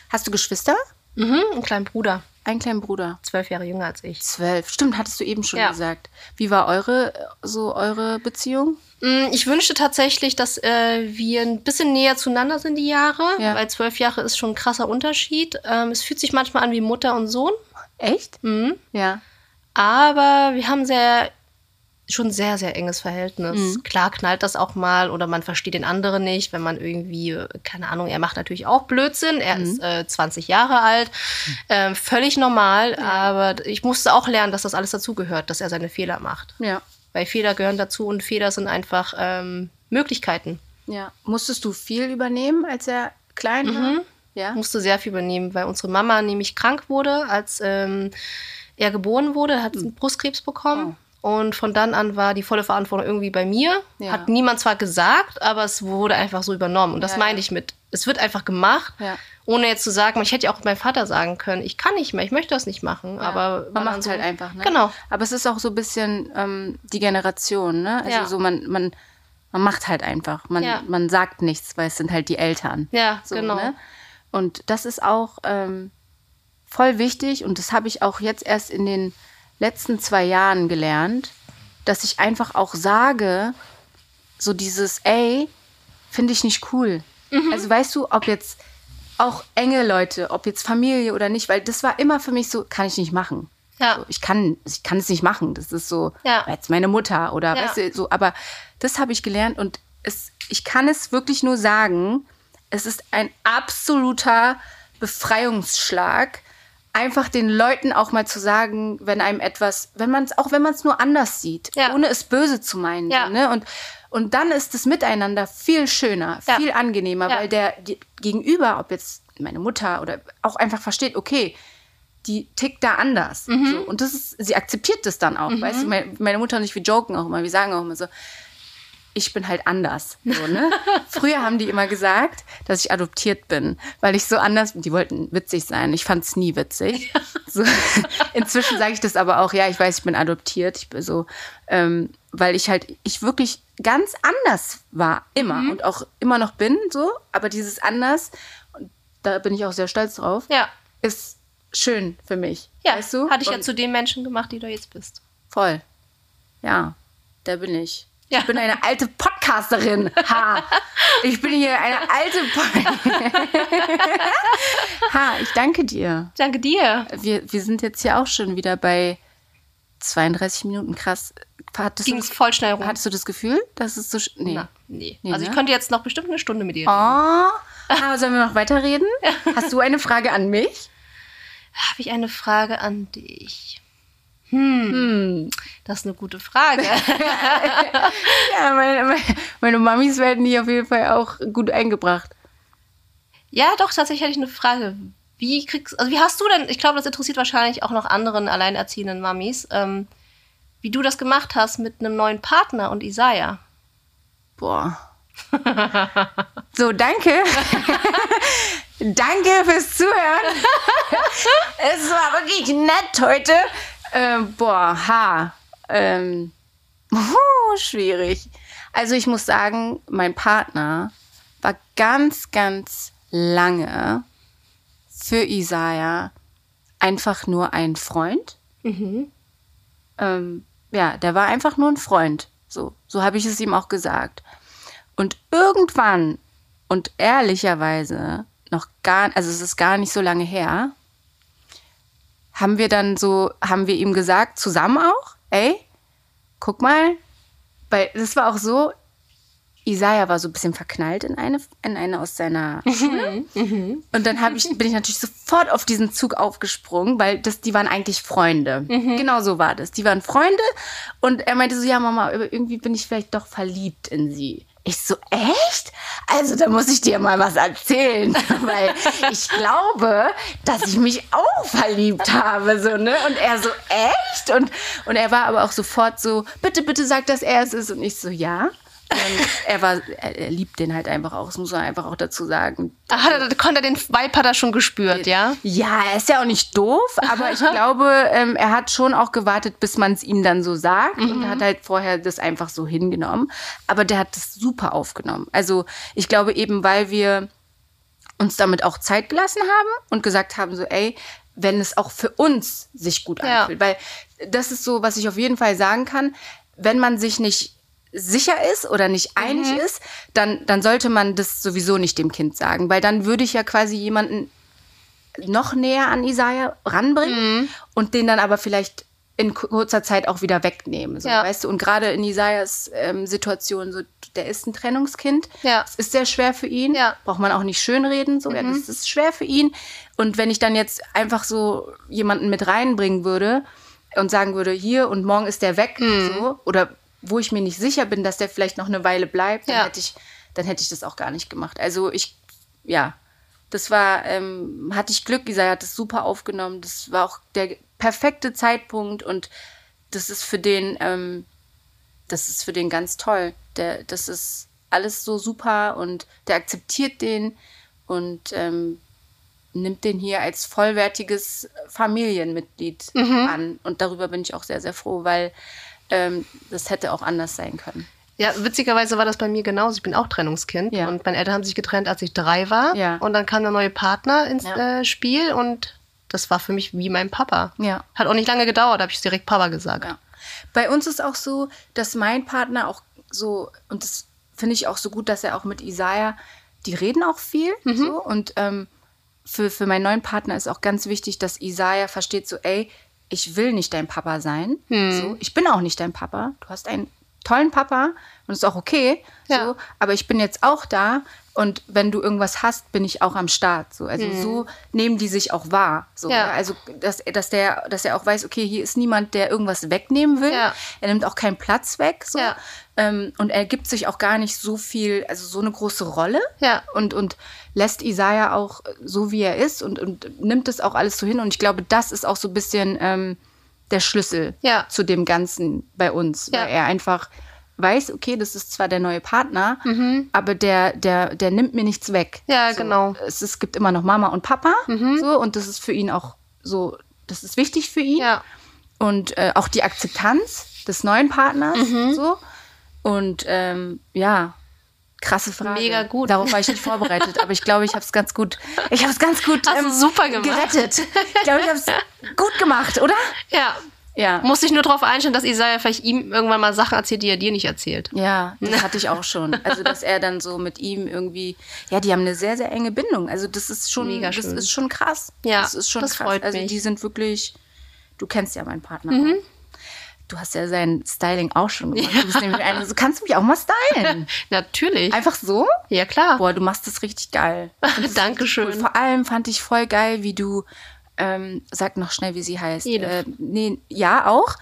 Speaker 1: Hast du Geschwister?
Speaker 2: Mhm, einen kleinen Bruder,
Speaker 1: Einen kleinen Bruder.
Speaker 2: zwölf Jahre jünger als ich.
Speaker 1: Zwölf. Stimmt, hattest du eben schon
Speaker 2: Ja.
Speaker 1: gesagt. Wie war eure, so eure Beziehung?
Speaker 2: Mm, Ich wünschte tatsächlich, dass äh, wir ein bisschen näher zueinander sind, die Jahre,
Speaker 1: Ja.
Speaker 2: weil zwölf Jahre ist schon ein krasser Unterschied. Ähm, es fühlt sich manchmal an wie Mutter und Sohn,
Speaker 1: Echt?
Speaker 2: mhm.
Speaker 1: Ja.
Speaker 2: aber wir haben sehr schon sehr, sehr enges Verhältnis.
Speaker 1: Mhm.
Speaker 2: Klar knallt das auch mal oder man versteht den anderen nicht, wenn man irgendwie, äh, keine Ahnung, er macht natürlich auch Blödsinn, er ist äh, 20 Jahre alt, ähm, völlig normal, aber ich musste auch lernen, dass das alles dazugehört, dass er seine Fehler macht.
Speaker 1: Ja.
Speaker 2: Weil Fehler gehören dazu und Fehler sind einfach ähm, Möglichkeiten.
Speaker 1: Ja. Musstest du viel übernehmen, als er klein war? Ja.
Speaker 2: musste sehr viel übernehmen, weil unsere Mama nämlich krank wurde, als ähm, er geboren wurde, hat
Speaker 1: Hm.
Speaker 2: Brustkrebs bekommen. Und von dann an war die volle Verantwortung irgendwie bei mir.
Speaker 1: Ja.
Speaker 2: Hat niemand zwar gesagt, aber es wurde einfach so übernommen. Und das
Speaker 1: Ja,
Speaker 2: meine ich mit, es wird einfach gemacht,
Speaker 1: Ja.
Speaker 2: ohne jetzt zu sagen, ich hätte ja auch meinem Vater sagen können, ich kann nicht mehr, ich möchte das nicht machen. Aber
Speaker 1: man macht es
Speaker 2: so,
Speaker 1: halt einfach, ne?
Speaker 2: Genau.
Speaker 1: Aber es ist auch so ein bisschen ähm, die Generation, ne? Also so man, man, man macht halt einfach. Man, man sagt nichts, weil es sind halt die Eltern.
Speaker 2: Ja,
Speaker 1: So,
Speaker 2: genau.
Speaker 1: Ne? Und das ist auch ähm, voll wichtig und das habe ich auch jetzt erst in den letzten zwei Jahren gelernt, dass ich einfach auch sage, so dieses, ey, finde ich nicht cool.
Speaker 2: Mhm.
Speaker 1: Also weißt du, ob jetzt auch enge Leute, ob jetzt Familie oder nicht, weil das war immer für mich so, kann ich nicht machen.
Speaker 2: Ja.
Speaker 1: So, ich, kann, ich kann es nicht machen. Das ist so,
Speaker 2: Ja.
Speaker 1: jetzt meine Mutter oder
Speaker 2: Ja.
Speaker 1: weißt du, so, aber das habe ich gelernt und es, ich kann es wirklich nur sagen, es ist ein absoluter Befreiungsschlag, einfach den Leuten auch mal zu sagen, wenn einem etwas, wenn man es, auch wenn man es nur anders sieht,
Speaker 2: Ja.
Speaker 1: ohne es böse zu meinen.
Speaker 2: Ja.
Speaker 1: Ne? und, und dann ist das Miteinander viel schöner,
Speaker 2: Ja.
Speaker 1: viel angenehmer, weil der Gegenüber, ob jetzt meine Mutter oder auch einfach versteht, okay, die tickt da anders.
Speaker 2: Mhm.
Speaker 1: So. Und das ist, sie akzeptiert das dann auch. Weißt du, meine, meine Mutter und ich, wir joken auch immer, wir sagen auch immer so, ich bin halt anders. So, ne? Früher haben die immer gesagt, dass ich adoptiert bin, weil ich so anders, die wollten witzig sein. Ich fand es nie witzig. So, inzwischen sage ich das aber auch, ja, ich weiß, ich bin adoptiert. Ich bin so, ähm, weil ich halt, ich wirklich ganz anders war, immer
Speaker 2: Mhm.
Speaker 1: und auch immer noch bin, so, aber dieses anders, und da bin ich auch sehr stolz drauf,
Speaker 2: Ja.
Speaker 1: ist schön für mich.
Speaker 2: Ja,
Speaker 1: weißt du?
Speaker 2: hatte ich ja zu den Menschen gemacht, die du jetzt bist.
Speaker 1: Voll. Ja, da bin ich.
Speaker 2: Ja.
Speaker 1: Ich bin eine alte Podcasterin. Ha. Ich bin hier eine alte Pod Ha, ich danke dir.
Speaker 2: Danke dir.
Speaker 1: Wir, wir sind jetzt hier auch schon wieder bei 32 Minuten. Krass.
Speaker 2: Ging
Speaker 1: das,
Speaker 2: voll schnell rum.
Speaker 1: hattest du das Gefühl, dass es so... Nee.
Speaker 2: Na, nee.
Speaker 1: Nee,
Speaker 2: also
Speaker 1: ne?
Speaker 2: ich könnte jetzt noch bestimmt eine Stunde mit dir
Speaker 1: Oh.
Speaker 2: reden.
Speaker 1: Ah, sollen wir noch weiterreden? Hast du eine Frage an mich?
Speaker 2: Habe ich eine Frage an dich? Hm, das ist eine gute Frage.
Speaker 1: Ja, meine, meine, meine Mamis werden die auf jeden Fall auch gut eingebracht.
Speaker 2: ja, doch, tatsächlich hätte ich eine Frage. Wie kriegst, also wie hast du denn, ich glaube, das interessiert wahrscheinlich auch noch anderen alleinerziehenden Mamis, ähm, wie du das gemacht hast mit einem neuen Partner und Isaiah.
Speaker 1: Boah. So, danke. danke fürs Zuhören. es war wirklich nett heute. Ähm, boah, ha. Ähm, huh, schwierig. Also ich muss sagen, mein Partner war ganz, ganz lange für Isaiah einfach nur ein Freund. Ähm, ja, der war einfach nur ein Freund. So, so habe ich es ihm auch gesagt. Und irgendwann und ehrlicherweise noch gar, also es ist gar nicht so lange her, haben wir dann so, haben wir ihm gesagt, zusammen auch, ey, guck mal, weil das war auch so, Isaiah war so ein bisschen verknallt in eine, in eine aus seiner Schule. Und dann ich, bin ich natürlich sofort auf diesen Zug aufgesprungen, weil das, die waren eigentlich Freunde. Genau so war das. Die waren Freunde und er meinte so, ja Mama, aber irgendwie bin ich vielleicht doch verliebt in sie. Ich so, echt? Also, da muss ich dir mal was erzählen, weil ich glaube, dass ich mich auch verliebt habe, so, ne? Und er so, echt? Und, und er war aber auch sofort so, bitte, bitte sag, dass er es ist. Und ich so, ja. Und er war, er, er liebt den halt einfach auch, das muss man einfach auch dazu sagen.
Speaker 2: Ach, da konnte er den Vibe hat er schon gespürt, ja?
Speaker 1: Ja, er ist ja auch nicht doof, aber ich glaube, ähm, er hat schon auch gewartet, bis man es ihm dann so sagt und hat halt vorher das einfach so hingenommen. Aber der hat das super aufgenommen. Also ich glaube eben, weil wir uns damit auch Zeit gelassen haben und gesagt haben, so, ey, wenn es auch für uns sich gut
Speaker 2: Ja.
Speaker 1: anfühlt. Weil das ist so, was ich auf jeden Fall sagen kann, wenn man sich nicht sicher ist oder nicht einig
Speaker 2: Mhm.
Speaker 1: ist, dann, dann sollte man das sowieso nicht dem Kind sagen, weil dann würde ich ja quasi jemanden noch näher an Isaiah ranbringen
Speaker 2: Mhm.
Speaker 1: und den dann aber vielleicht in kurzer Zeit auch wieder wegnehmen. So,
Speaker 2: Ja.
Speaker 1: Weißt du, und gerade in Isaias ähm, Situation, so, der ist ein Trennungskind.
Speaker 2: Ja.
Speaker 1: Es ist sehr schwer für ihn.
Speaker 2: Ja. Mhm.
Speaker 1: Braucht man auch nicht schönreden. So. Ja, das ist schwer für ihn. Und wenn ich dann jetzt einfach so jemanden mit reinbringen würde und sagen würde, hier und morgen ist der weg,
Speaker 2: Mhm.
Speaker 1: so, oder wo ich mir nicht sicher bin, dass der vielleicht noch eine Weile bleibt, dann
Speaker 2: Ja.
Speaker 1: hätte ich, dann hätte ich das auch gar nicht gemacht. Also ich, ja, das war, ähm, hatte ich Glück, Isaiah hat das super aufgenommen. Das war auch der perfekte Zeitpunkt und das ist für den, ähm, das ist für den ganz toll. Der, das ist alles so super und der akzeptiert den und ähm, nimmt den hier als vollwertiges Familienmitglied an. Und darüber bin ich auch sehr, sehr froh, weil ähm, das hätte auch anders sein können.
Speaker 2: Ja, witzigerweise war das bei mir genauso. Ich bin auch Trennungskind
Speaker 1: Ja.
Speaker 2: und meine Eltern haben sich getrennt, als ich drei war.
Speaker 1: Ja.
Speaker 2: Und dann kam der neue Partner ins
Speaker 1: Ja.
Speaker 2: äh, Spiel und das war für mich wie mein Papa.
Speaker 1: Ja.
Speaker 2: Hat auch nicht lange gedauert, habe ich direkt Papa gesagt.
Speaker 1: Ja. Bei uns ist auch so, dass mein Partner auch so, und das finde ich auch so gut, dass er auch mit Isaiah, die reden auch viel. So, und ähm, für, für meinen neuen Partner ist auch ganz wichtig, dass Isaiah versteht, so, ey, ich will nicht dein Papa sein. So, ich bin auch nicht dein Papa. Du hast einen tollen Papa und ist auch okay.
Speaker 2: Ja.
Speaker 1: So, aber ich bin jetzt auch da und wenn du irgendwas hast, bin ich auch am Start. So. Also so nehmen die sich auch wahr. So,
Speaker 2: Ja.
Speaker 1: ja. Also dass, dass, der, dass er auch weiß, okay, hier ist niemand, der irgendwas wegnehmen will.
Speaker 2: Ja.
Speaker 1: Er nimmt auch keinen Platz weg. So.
Speaker 2: Ja.
Speaker 1: Ähm, und er gibt sich auch gar nicht so viel, also so eine große Rolle.
Speaker 2: Ja.
Speaker 1: Und, und lässt Isaiah auch so, wie er ist und, und nimmt das auch alles so hin. Und ich glaube, das ist auch so ein bisschen ähm, der Schlüssel zu dem Ganzen bei uns.
Speaker 2: Ja.
Speaker 1: Weil er einfach weiß, okay, das ist zwar der neue Partner, aber der, der, der nimmt mir nichts weg.
Speaker 2: Mhm. Ja,
Speaker 1: so,
Speaker 2: genau.
Speaker 1: Es, es gibt immer noch Mama und Papa. So, und das ist für ihn auch so, das ist wichtig für ihn.
Speaker 2: Ja.
Speaker 1: Und äh, auch die Akzeptanz des neuen Partners.
Speaker 2: Mhm.
Speaker 1: So. Und ähm, ja, krasse Frage.
Speaker 2: Mega gut.
Speaker 1: Darauf war ich nicht vorbereitet, aber ich glaube, ich habe es ganz gut. Ich habe es ganz gut ähm,
Speaker 2: Hast super gemacht.
Speaker 1: gerettet. Ich glaube, ich habe es gut gemacht, oder?
Speaker 2: Ja.
Speaker 1: Ja.
Speaker 2: Muss ich nur darauf einstellen, dass Isaiah vielleicht ihm irgendwann mal Sachen erzählt, die er dir nicht erzählt.
Speaker 1: Ja, das hatte ich auch schon. Also, dass er dann so mit ihm irgendwie, ja, die haben eine sehr, sehr enge Bindung. Also, das ist schon,
Speaker 2: Mega
Speaker 1: das ist schon krass.
Speaker 2: Ja,
Speaker 1: das ist schon
Speaker 2: das
Speaker 1: krass.
Speaker 2: freut
Speaker 1: also,
Speaker 2: mich. Mhm.
Speaker 1: die sind wirklich, du kennst ja meinen Partner. auch. Du hast ja sein Styling auch schon gemacht. Du bist nämlich eine, so kannst du mich auch mal stylen.
Speaker 2: Natürlich.
Speaker 1: Einfach so?
Speaker 2: ja, klar.
Speaker 1: Boah, du machst das richtig geil.
Speaker 2: Dankeschön.
Speaker 1: Und vor allem fand ich voll geil, wie du, ähm, sag noch schnell, wie sie heißt. Äh, nee, ja, auch.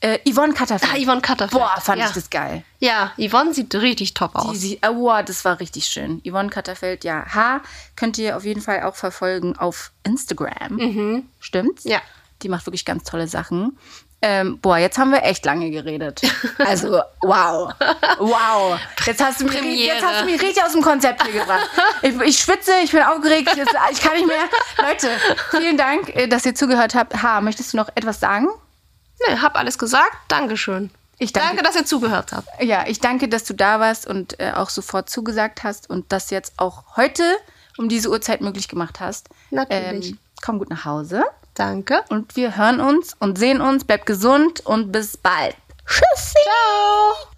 Speaker 1: Äh, Yvonne Katterfeld.
Speaker 2: Ah, Yvonne Katterfeld.
Speaker 1: Boah, fand
Speaker 2: ja.
Speaker 1: ich das geil.
Speaker 2: Ja, Yvonne sieht richtig top aus.
Speaker 1: sie, oh, wow, das war richtig schön. Yvonne Katterfeld, ja. H könnt ihr auf jeden Fall auch verfolgen auf Instagram. Stimmt's?
Speaker 2: Mhm. Ja.
Speaker 1: Die macht wirklich ganz tolle Sachen. Ähm, boah, jetzt haben wir echt lange geredet. Also, wow. Wow. Jetzt hast du mich,
Speaker 2: Premiere.
Speaker 1: jetzt hast du mich richtig aus dem Konzept hier gebracht. Ich, ich schwitze, ich bin aufgeregt, ich, kann nicht mehr. Leute, vielen Dank, äh, dass ihr zugehört habt. H, möchtest du noch etwas sagen?
Speaker 2: Nee, hab alles gesagt. Dankeschön.
Speaker 1: Ich danke.
Speaker 2: Danke, dass ihr zugehört habt.
Speaker 1: Ja, ich danke, dass du da warst und äh, auch sofort zugesagt hast und das jetzt auch heute um diese Uhrzeit möglich gemacht hast.
Speaker 2: Natürlich.
Speaker 1: Ähm, komm gut nach Hause
Speaker 2: Danke.
Speaker 1: und wir hören uns und sehen uns. Bleib gesund und bis bald. Tschüssi.
Speaker 2: Ciao.